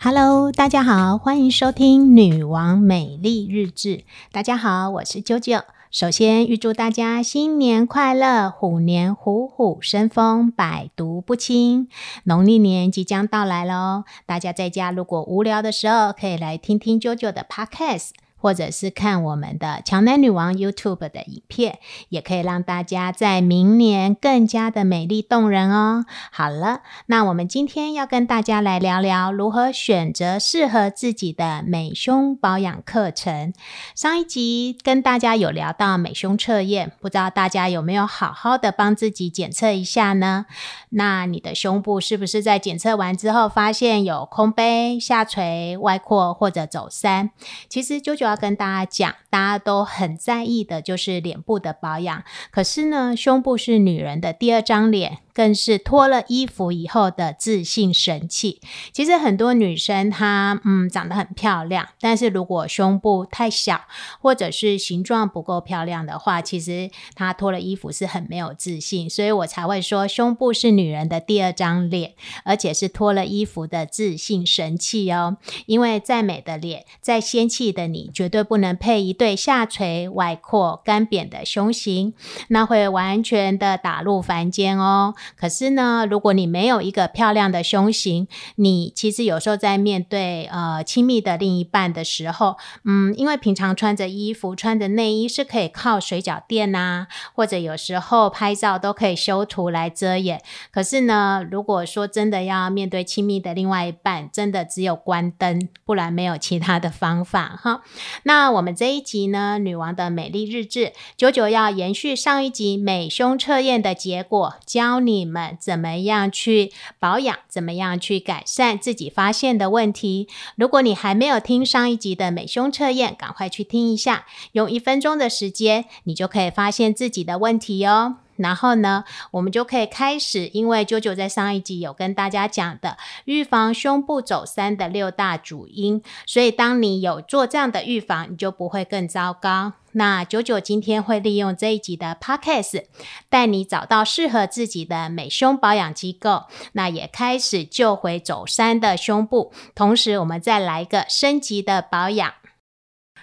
Hello，大家好，欢迎收听《女王美丽日志》。大家好，我是啾啾。首先预祝大家新年快乐，虎年虎虎生风，百毒不侵。农历年即将到来喽，大家在家如果无聊的时候，可以来听听啾啾的 Podcast。或者是看我们的强男女王 YouTube 的影片，也可以让大家在明年更加的美丽动人哦。好了，那我们今天要跟大家来聊聊如何选择适合自己的美胸保养课程。上一集跟大家有聊到美胸测验，不知道大家有没有好好的帮自己检测一下呢？那你的胸部是不是在检测完之后发现有空杯、下垂、外扩或者走山？其实九九。要跟大家讲，大家都很在意的就是脸部的保养。可是呢，胸部是女人的第二张脸。更是脱了衣服以后的自信神器。其实很多女生她嗯长得很漂亮，但是如果胸部太小或者是形状不够漂亮的话，其实她脱了衣服是很没有自信。所以我才会说胸部是女人的第二张脸，而且是脱了衣服的自信神器哦。因为再美的脸，再仙气的你，绝对不能配一对下垂、外扩、干扁的胸型，那会完全的打入凡间哦。可是呢，如果你没有一个漂亮的胸型，你其实有时候在面对呃亲密的另一半的时候，嗯，因为平常穿着衣服、穿着内衣是可以靠水饺垫呐，或者有时候拍照都可以修图来遮掩。可是呢，如果说真的要面对亲密的另外一半，真的只有关灯，不然没有其他的方法哈。那我们这一集呢，女王的美丽日志，九九要延续上一集美胸测验的结果，教你。们怎么样去保养？怎么样去改善自己发现的问题？如果你还没有听上一集的美胸测验，赶快去听一下，用一分钟的时间，你就可以发现自己的问题哦。然后呢，我们就可以开始，因为九九在上一集有跟大家讲的预防胸部走三的六大主因，所以当你有做这样的预防，你就不会更糟糕。那九九今天会利用这一集的 podcast 带你找到适合自己的美胸保养机构，那也开始救回走山的胸部，同时我们再来一个升级的保养。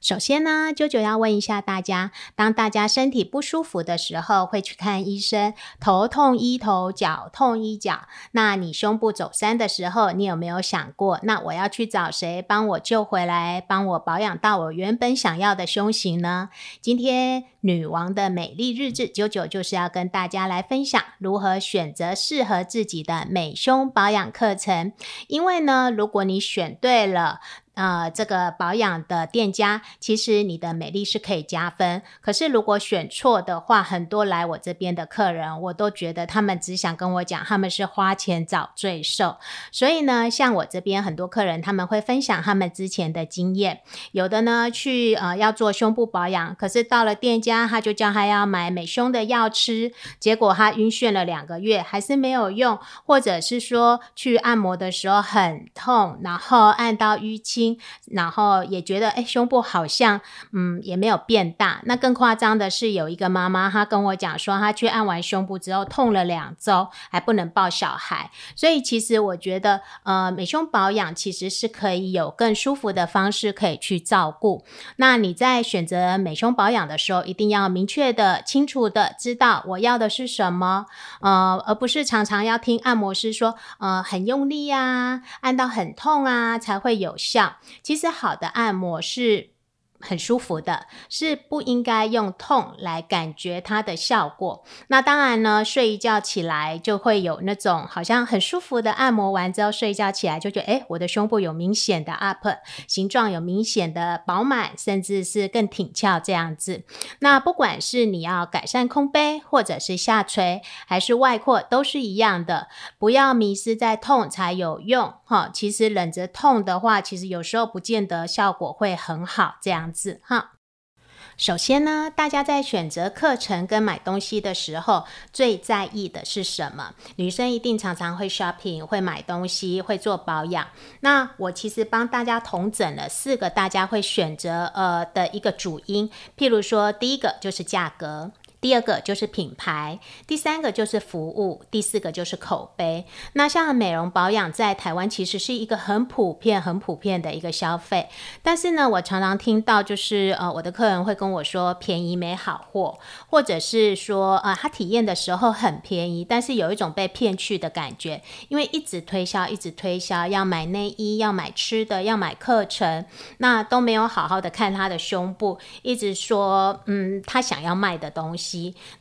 首先呢，啾啾要问一下大家：当大家身体不舒服的时候，会去看医生，头痛医头，脚痛医脚。那你胸部走山的时候，你有没有想过，那我要去找谁帮我救回来，帮我保养到我原本想要的胸型呢？今天女王的美丽日志，九九就是要跟大家来分享如何选择适合自己的美胸保养课程。因为呢，如果你选对了。呃，这个保养的店家，其实你的美丽是可以加分。可是如果选错的话，很多来我这边的客人，我都觉得他们只想跟我讲，他们是花钱找罪受。所以呢，像我这边很多客人，他们会分享他们之前的经验。有的呢，去呃要做胸部保养，可是到了店家，他就叫他要买美胸的药吃，结果他晕眩了两个月，还是没有用。或者是说去按摩的时候很痛，然后按到淤青。然后也觉得，哎，胸部好像，嗯，也没有变大。那更夸张的是，有一个妈妈，她跟我讲说，她去按完胸部之后，痛了两周，还不能抱小孩。所以其实我觉得，呃，美胸保养其实是可以有更舒服的方式可以去照顾。那你在选择美胸保养的时候，一定要明确的、清楚的知道我要的是什么，呃，而不是常常要听按摩师说，呃，很用力呀，按到很痛啊，才会有效。其实好的按摩是。很舒服的，是不应该用痛来感觉它的效果。那当然呢，睡一觉起来就会有那种好像很舒服的按摩完之后，睡一觉起来就觉得，哎，我的胸部有明显的 up，形状有明显的饱满，甚至是更挺翘这样子。那不管是你要改善空杯，或者是下垂，还是外扩，都是一样的。不要迷失在痛才有用哈。其实忍着痛的话，其实有时候不见得效果会很好这样。字哈。首先呢，大家在选择课程跟买东西的时候，最在意的是什么？女生一定常常会 shopping，会买东西，会做保养。那我其实帮大家统整了四个大家会选择呃的一个主因，譬如说，第一个就是价格。第二个就是品牌，第三个就是服务，第四个就是口碑。那像美容保养在台湾其实是一个很普遍、很普遍的一个消费。但是呢，我常常听到就是呃，我的客人会跟我说便宜没好货，或者是说呃，他体验的时候很便宜，但是有一种被骗去的感觉，因为一直推销，一直推销，要买内衣，要买吃的，要买课程，那都没有好好的看他的胸部，一直说嗯，他想要卖的东西。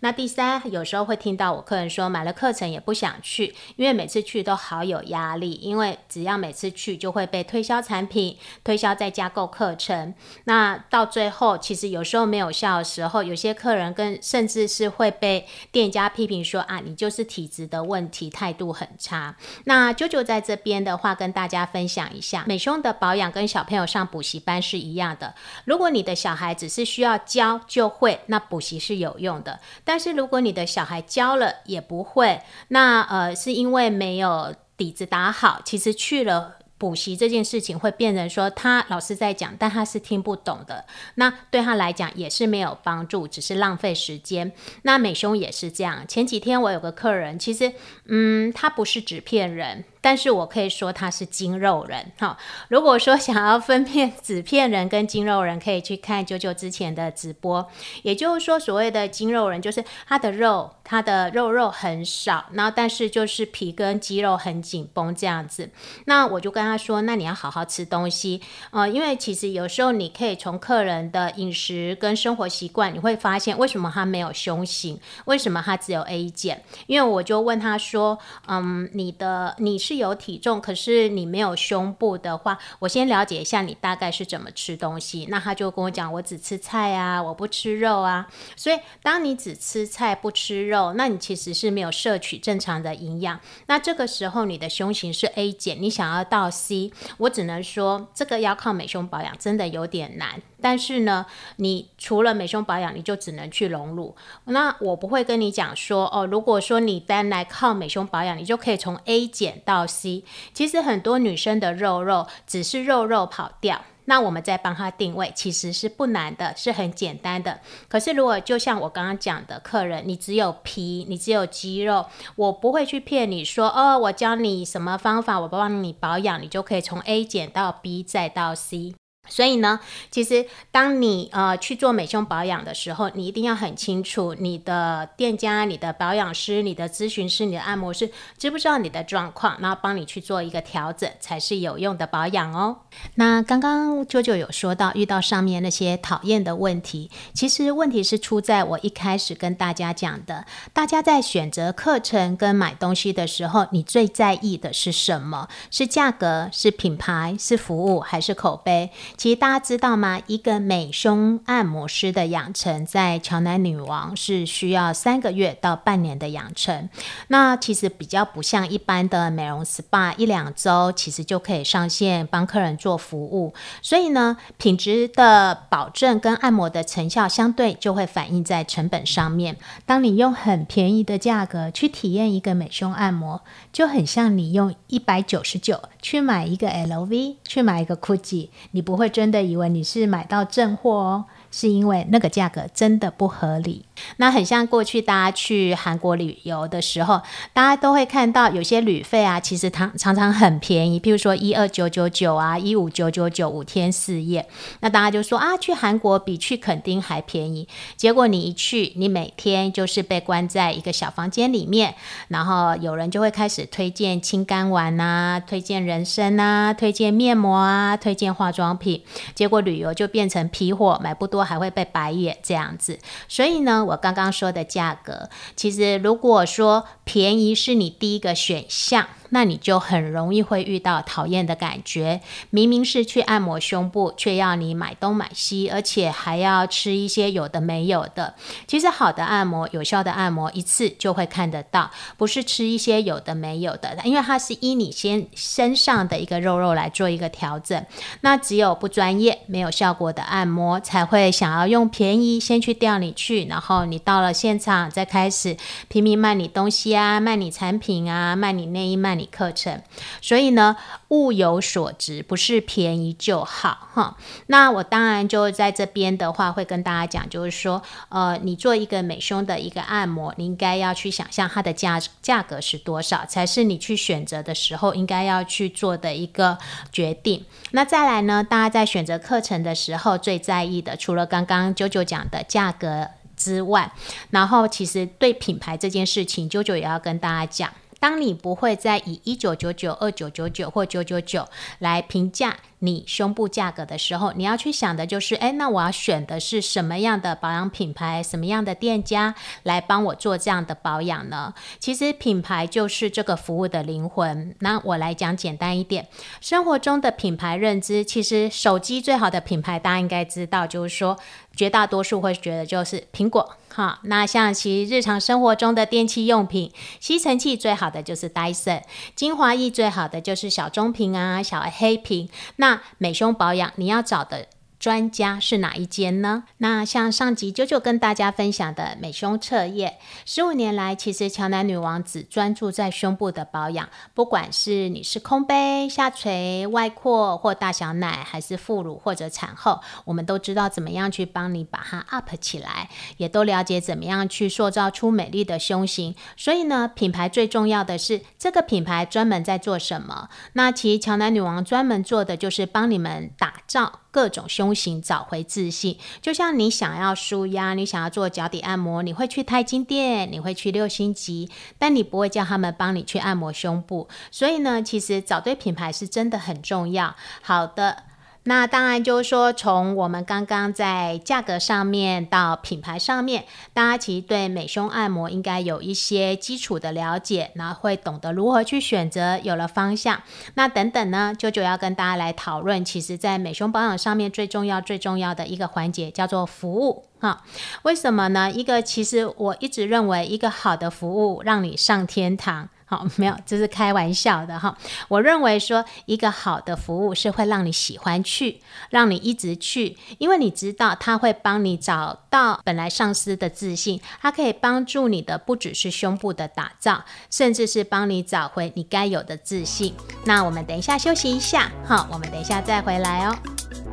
那第三，有时候会听到我客人说买了课程也不想去，因为每次去都好有压力，因为只要每次去就会被推销产品，推销再加购课程，那到最后其实有时候没有效的时候，有些客人跟甚至是会被店家批评说啊，你就是体质的问题，态度很差。那九九在这边的话，跟大家分享一下，美胸的保养跟小朋友上补习班是一样的，如果你的小孩只是需要教就会，那补习是有用。的，但是如果你的小孩教了也不会，那呃是因为没有底子打好，其实去了补习这件事情会变成说他老师在讲，但他是听不懂的，那对他来讲也是没有帮助，只是浪费时间。那美胸也是这样，前几天我有个客人，其实嗯，他不是纸片人。但是我可以说他是精肉人，哈。如果说想要分辨纸片人跟精肉人，可以去看九九之前的直播。也就是说，所谓的精肉人，就是他的肉，他的肉肉很少，然后但是就是皮跟肌肉很紧绷这样子。那我就跟他说，那你要好好吃东西，呃，因为其实有时候你可以从客人的饮食跟生活习惯，你会发现为什么他没有胸型，为什么他只有 A 减。因为我就问他说，嗯，你的你。是有体重，可是你没有胸部的话，我先了解一下你大概是怎么吃东西。那他就跟我讲，我只吃菜啊，我不吃肉啊。所以，当你只吃菜不吃肉，那你其实是没有摄取正常的营养。那这个时候，你的胸型是 A 减，你想要到 C，我只能说这个要靠美胸保养，真的有点难。但是呢，你除了美胸保养，你就只能去隆乳。那我不会跟你讲说，哦，如果说你单来靠美胸保养，你就可以从 A 减到 C。其实很多女生的肉肉只是肉肉跑掉，那我们再帮她定位，其实是不难的，是很简单的。可是如果就像我刚刚讲的，客人你只有皮，你只有肌肉，我不会去骗你说，哦，我教你什么方法，我帮你保养，你就可以从 A 减到 B 再到 C。所以呢，其实当你呃去做美胸保养的时候，你一定要很清楚你的店家、你的保养师、你的咨询师、你的按摩师知不知道你的状况，然后帮你去做一个调整，才是有用的保养哦。那刚刚舅舅有说到遇到上面那些讨厌的问题，其实问题是出在我一开始跟大家讲的，大家在选择课程跟买东西的时候，你最在意的是什么？是价格？是品牌？是服务？还是口碑？其实大家知道吗？一个美胸按摩师的养成，在乔南女王是需要三个月到半年的养成。那其实比较不像一般的美容 SPA，一两周其实就可以上线帮客人做服务。所以呢，品质的保证跟按摩的成效相对就会反映在成本上面。当你用很便宜的价格去体验一个美胸按摩，就很像你用一百九十九去买一个 LV，去买一个 GUCCI，你不会。真的以为你是买到正货哦。是因为那个价格真的不合理，那很像过去大家去韩国旅游的时候，大家都会看到有些旅费啊，其实常常常很便宜，譬如说一二九九九啊，一五九九九五天四夜，那大家就说啊，去韩国比去垦丁还便宜。结果你一去，你每天就是被关在一个小房间里面，然后有人就会开始推荐清肝丸啊，推荐人参啊，推荐面膜啊，推荐化妆品，结果旅游就变成批货，买不多。还会被白眼这样子，所以呢，我刚刚说的价格，其实如果说便宜是你第一个选项，那你就很容易会遇到讨厌的感觉。明明是去按摩胸部，却要你买东买西，而且还要吃一些有的没有的。其实好的按摩、有效的按摩，一次就会看得到，不是吃一些有的没有的。因为它是依你先身上的一个肉肉来做一个调整。那只有不专业、没有效果的按摩，才会想要用便宜先去钓你去，然后你到了现场再开始拼命卖你东西啊，卖你产品啊，卖你内衣、卖你课程。所以呢，物有所值，不是便宜就好哈。那我当然就在这边的话，会跟大家讲，就是说，呃，你做一个美胸的一个按摩，你应该要去想象它的价价格是多少，才是你去选择的时候应该要去做的一个决定。那再来呢，大家在选择课程的时候，最在意的，除了刚刚九九讲的价格之外，然后其实对品牌这件事情，九九也要跟大家讲。当你不会再以一九九九、二九九九或九九九来评价你胸部价格的时候，你要去想的就是：哎，那我要选的是什么样的保养品牌、什么样的店家来帮我做这样的保养呢？其实品牌就是这个服务的灵魂。那我来讲简单一点，生活中的品牌认知，其实手机最好的品牌大家应该知道，就是说。绝大多数会觉得就是苹果好，那像其日常生活中的电器用品，吸尘器最好的就是 Dyson，精华液最好的就是小棕瓶啊、小黑瓶。那美胸保养你要找的。专家是哪一间呢？那像上集九九跟大家分享的美胸测验，十五年来，其实乔南女王只专注在胸部的保养，不管是你是空杯、下垂、外扩或大小奶，还是副乳或者产后，我们都知道怎么样去帮你把它 up 起来，也都了解怎么样去塑造出美丽的胸型。所以呢，品牌最重要的是这个品牌专门在做什么？那其实乔南女王专门做的就是帮你们打造。各种胸型找回自信，就像你想要舒压，你想要做脚底按摩，你会去太金店，你会去六星级，但你不会叫他们帮你去按摩胸部。所以呢，其实找对品牌是真的很重要。好的。那当然就是说，从我们刚刚在价格上面到品牌上面，大家其实对美胸按摩应该有一些基础的了解，然后会懂得如何去选择，有了方向。那等等呢，舅舅要跟大家来讨论，其实在美胸保养上面最重要、最重要的一个环节叫做服务。哈，为什么呢？一个其实我一直认为，一个好的服务让你上天堂。好，没有，这是开玩笑的哈。我认为说，一个好的服务是会让你喜欢去，让你一直去，因为你知道他会帮你找到本来丧失的自信，它可以帮助你的不只是胸部的打造，甚至是帮你找回你该有的自信。那我们等一下休息一下，好，我们等一下再回来哦。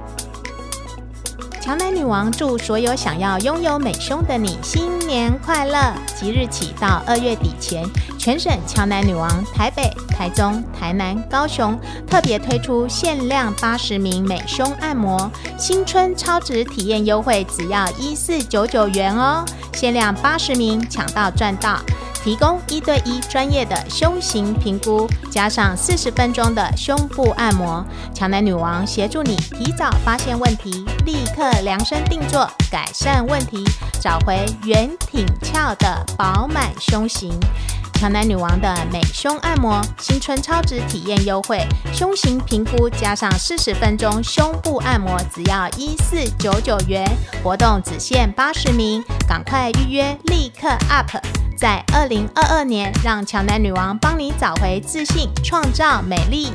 乔奶女王祝所有想要拥有美胸的你新年快乐！即日起到二月底前，全省乔奶女王台北、台中、台南、高雄特别推出限量八十名美胸按摩新春超值体验优惠，只要一四九九元哦！限量八十名，抢到赚到！提供一对一专业的胸型评估，加上四十分钟的胸部按摩，强男女王协助你提早发现问题，立刻量身定做，改善问题，找回圆挺翘的饱满胸型。乔男女王的美胸按摩新春超值体验优惠，胸型评估加上四十分钟胸部按摩，只要一四九九元，活动只限八十名，赶快预约，立刻 up。在二零二二年，让乔男女王帮你找回自信，创造美丽。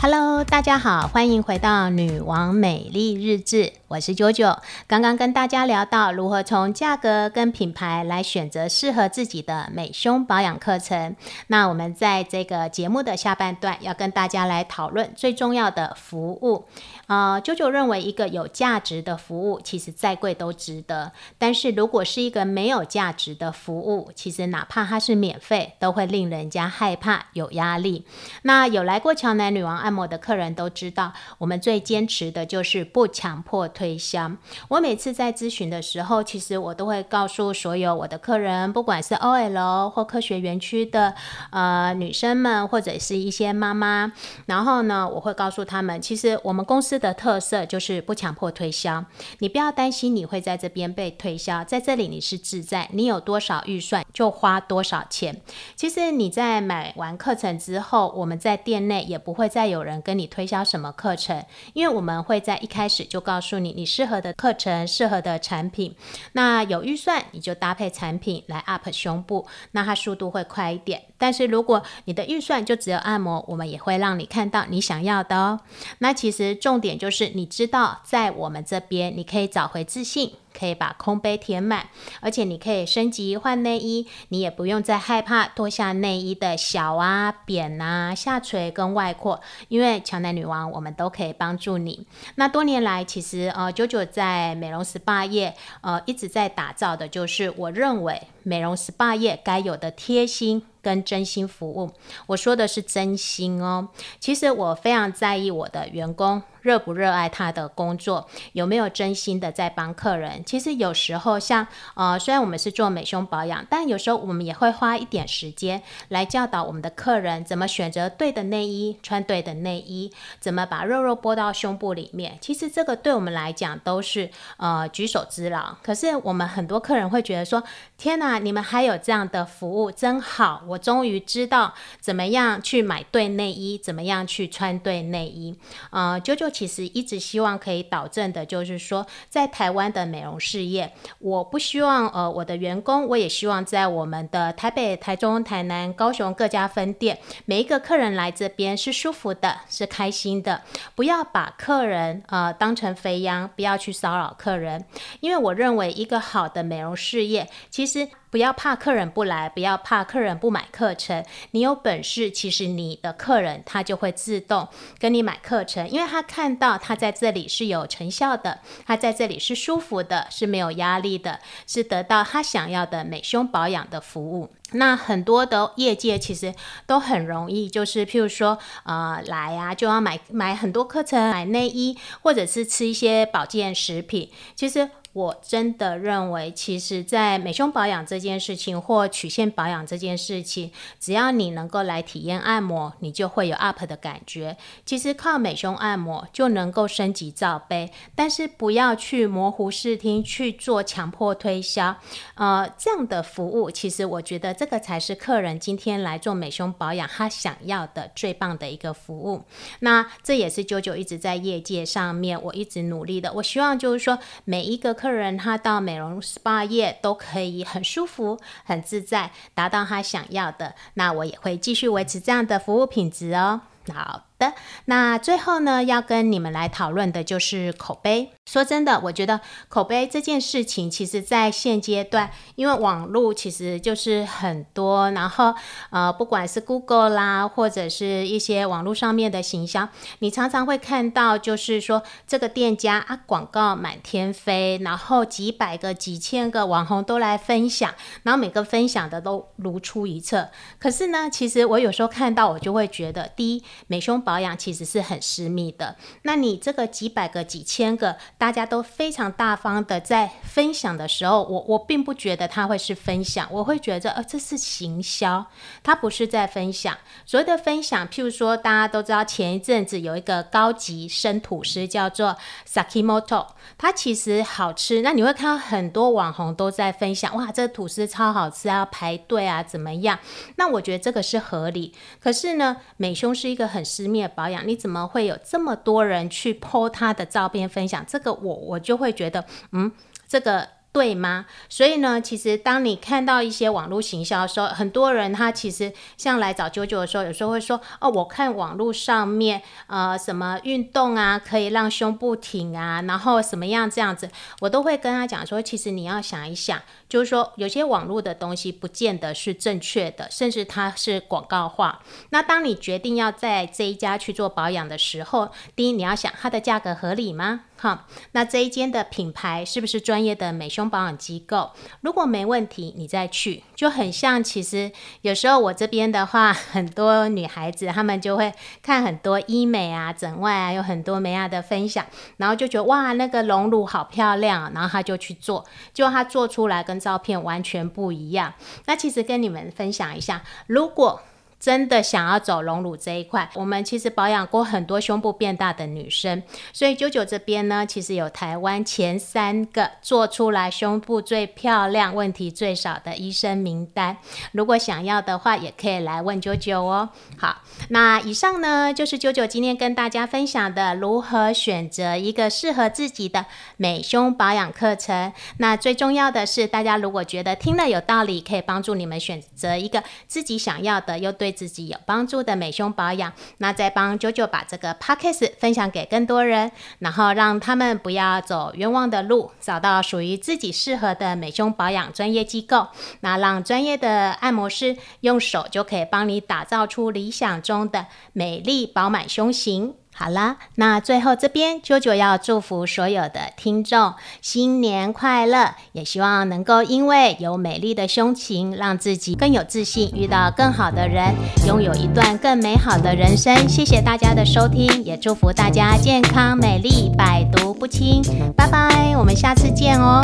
Hello，大家好，欢迎回到女王美丽日志，我是九九。刚刚跟大家聊到如何从价格跟品牌来选择适合自己的美胸保养课程。那我们在这个节目的下半段要跟大家来讨论最重要的服务。啊，九九认为一个有价值的服务，其实再贵都值得。但是如果是一个没有价值的服务，其实哪怕它是免费，都会令人家害怕、有压力。那有来过乔南女王按摩的客人都知道，我们最坚持的就是不强迫推销。我每次在咨询的时候，其实我都会告诉所有我的客人，不管是 OL 或科学园区的呃女生们，或者是一些妈妈，然后呢，我会告诉他们，其实我们公司的特色就是不强迫推销，你不要担心你会在这边被推销，在这里你是自在，你有多少预算就花多少钱。其实你在买完课程之后，我们在店内也不会再有人跟你推销什么课程，因为我们会在一开始就告诉你你适合的课程、适合的产品。那有预算你就搭配产品来 up 胸部，那它速度会快一点。但是如果你的预算就只有按摩，我们也会让你看到你想要的哦。那其实重点就是你知道在我们这边你可以找回自信。可以把空杯填满，而且你可以升级换内衣，你也不用再害怕脱下内衣的小啊、扁啊、下垂跟外扩，因为乔奶女王我们都可以帮助你。那多年来，其实呃，九九在美容 SPA 业呃一直在打造的就是我认为美容 SPA 业该有的贴心。跟真心服务，我说的是真心哦。其实我非常在意我的员工热不热爱他的工作，有没有真心的在帮客人。其实有时候像呃，虽然我们是做美胸保养，但有时候我们也会花一点时间来教导我们的客人怎么选择对的内衣，穿对的内衣，怎么把肉肉拨到胸部里面。其实这个对我们来讲都是呃举手之劳。可是我们很多客人会觉得说：天哪，你们还有这样的服务，真好！我终于知道怎么样去买对内衣，怎么样去穿对内衣。呃，九九其实一直希望可以导正的，就是说，在台湾的美容事业，我不希望呃我的员工，我也希望在我们的台北、台中、台南、高雄各家分店，每一个客人来这边是舒服的，是开心的，不要把客人呃当成肥羊，不要去骚扰客人，因为我认为一个好的美容事业，其实。不要怕客人不来，不要怕客人不买课程。你有本事，其实你的客人他就会自动跟你买课程，因为他看到他在这里是有成效的，他在这里是舒服的，是没有压力的，是得到他想要的美胸保养的服务。那很多的业界其实都很容易，就是譬如说，呃，来啊就要买买很多课程，买内衣，或者是吃一些保健食品，其实。我真的认为，其实，在美胸保养这件事情或曲线保养这件事情，只要你能够来体验按摩，你就会有 up 的感觉。其实靠美胸按摩就能够升级罩杯，但是不要去模糊视听去做强迫推销。呃，这样的服务，其实我觉得这个才是客人今天来做美胸保养他想要的最棒的一个服务。那这也是九九一直在业界上面我一直努力的。我希望就是说每一个。客人他到美容 SPA 业都可以很舒服、很自在，达到他想要的。那我也会继续维持这样的服务品质哦。好。的那最后呢，要跟你们来讨论的就是口碑。说真的，我觉得口碑这件事情，其实在现阶段，因为网络其实就是很多，然后呃，不管是 Google 啦，或者是一些网络上面的行销，你常常会看到，就是说这个店家啊，广告满天飞，然后几百个、几千个网红都来分享，然后每个分享的都如出一辙。可是呢，其实我有时候看到，我就会觉得，第一，美胸。保养其实是很私密的。那你这个几百个、几千个，大家都非常大方的在分享的时候，我我并不觉得他会是分享，我会觉得呃这是行销，他不是在分享。所谓的分享，譬如说大家都知道前一阵子有一个高级生吐司叫做 Sakimoto，它其实好吃。那你会看到很多网红都在分享，哇，这个吐司超好吃啊，排队啊，怎么样？那我觉得这个是合理。可是呢，美胸是一个很私密。保养，你怎么会有这么多人去 po 他的照片分享？这个我我就会觉得，嗯，这个。对吗？所以呢，其实当你看到一些网络行销的时候，很多人他其实像来找九九的时候，有时候会说：“哦，我看网络上面呃什么运动啊，可以让胸部挺啊，然后什么样这样子。”我都会跟他讲说，其实你要想一想，就是说，有些网络的东西不见得是正确的，甚至它是广告化。那当你决定要在这一家去做保养的时候，第一你要想它的价格合理吗？哈，那这一间的品牌是不是专业的美胸保养机构？如果没问题，你再去就很像。其实有时候我这边的话，很多女孩子她们就会看很多医美啊、整外啊，有很多美亚的分享，然后就觉得哇，那个隆乳好漂亮，然后她就去做，结果她做出来跟照片完全不一样。那其实跟你们分享一下，如果真的想要走隆乳这一块，我们其实保养过很多胸部变大的女生，所以九九这边呢，其实有台湾前三个做出来胸部最漂亮、问题最少的医生名单。如果想要的话，也可以来问九九哦。好，那以上呢就是九九今天跟大家分享的如何选择一个适合自己的美胸保养课程。那最重要的是，大家如果觉得听了有道理，可以帮助你们选择一个自己想要的又对。对自己有帮助的美胸保养，那再帮九九把这个 podcast 分享给更多人，然后让他们不要走冤枉的路，找到属于自己适合的美胸保养专业机构，那让专业的按摩师用手就可以帮你打造出理想中的美丽饱满胸型。好了，那最后这边啾啾要祝福所有的听众新年快乐，也希望能够因为有美丽的胸情，让自己更有自信，遇到更好的人，拥有一段更美好的人生。谢谢大家的收听，也祝福大家健康美丽，百毒不侵。拜拜，我们下次见哦。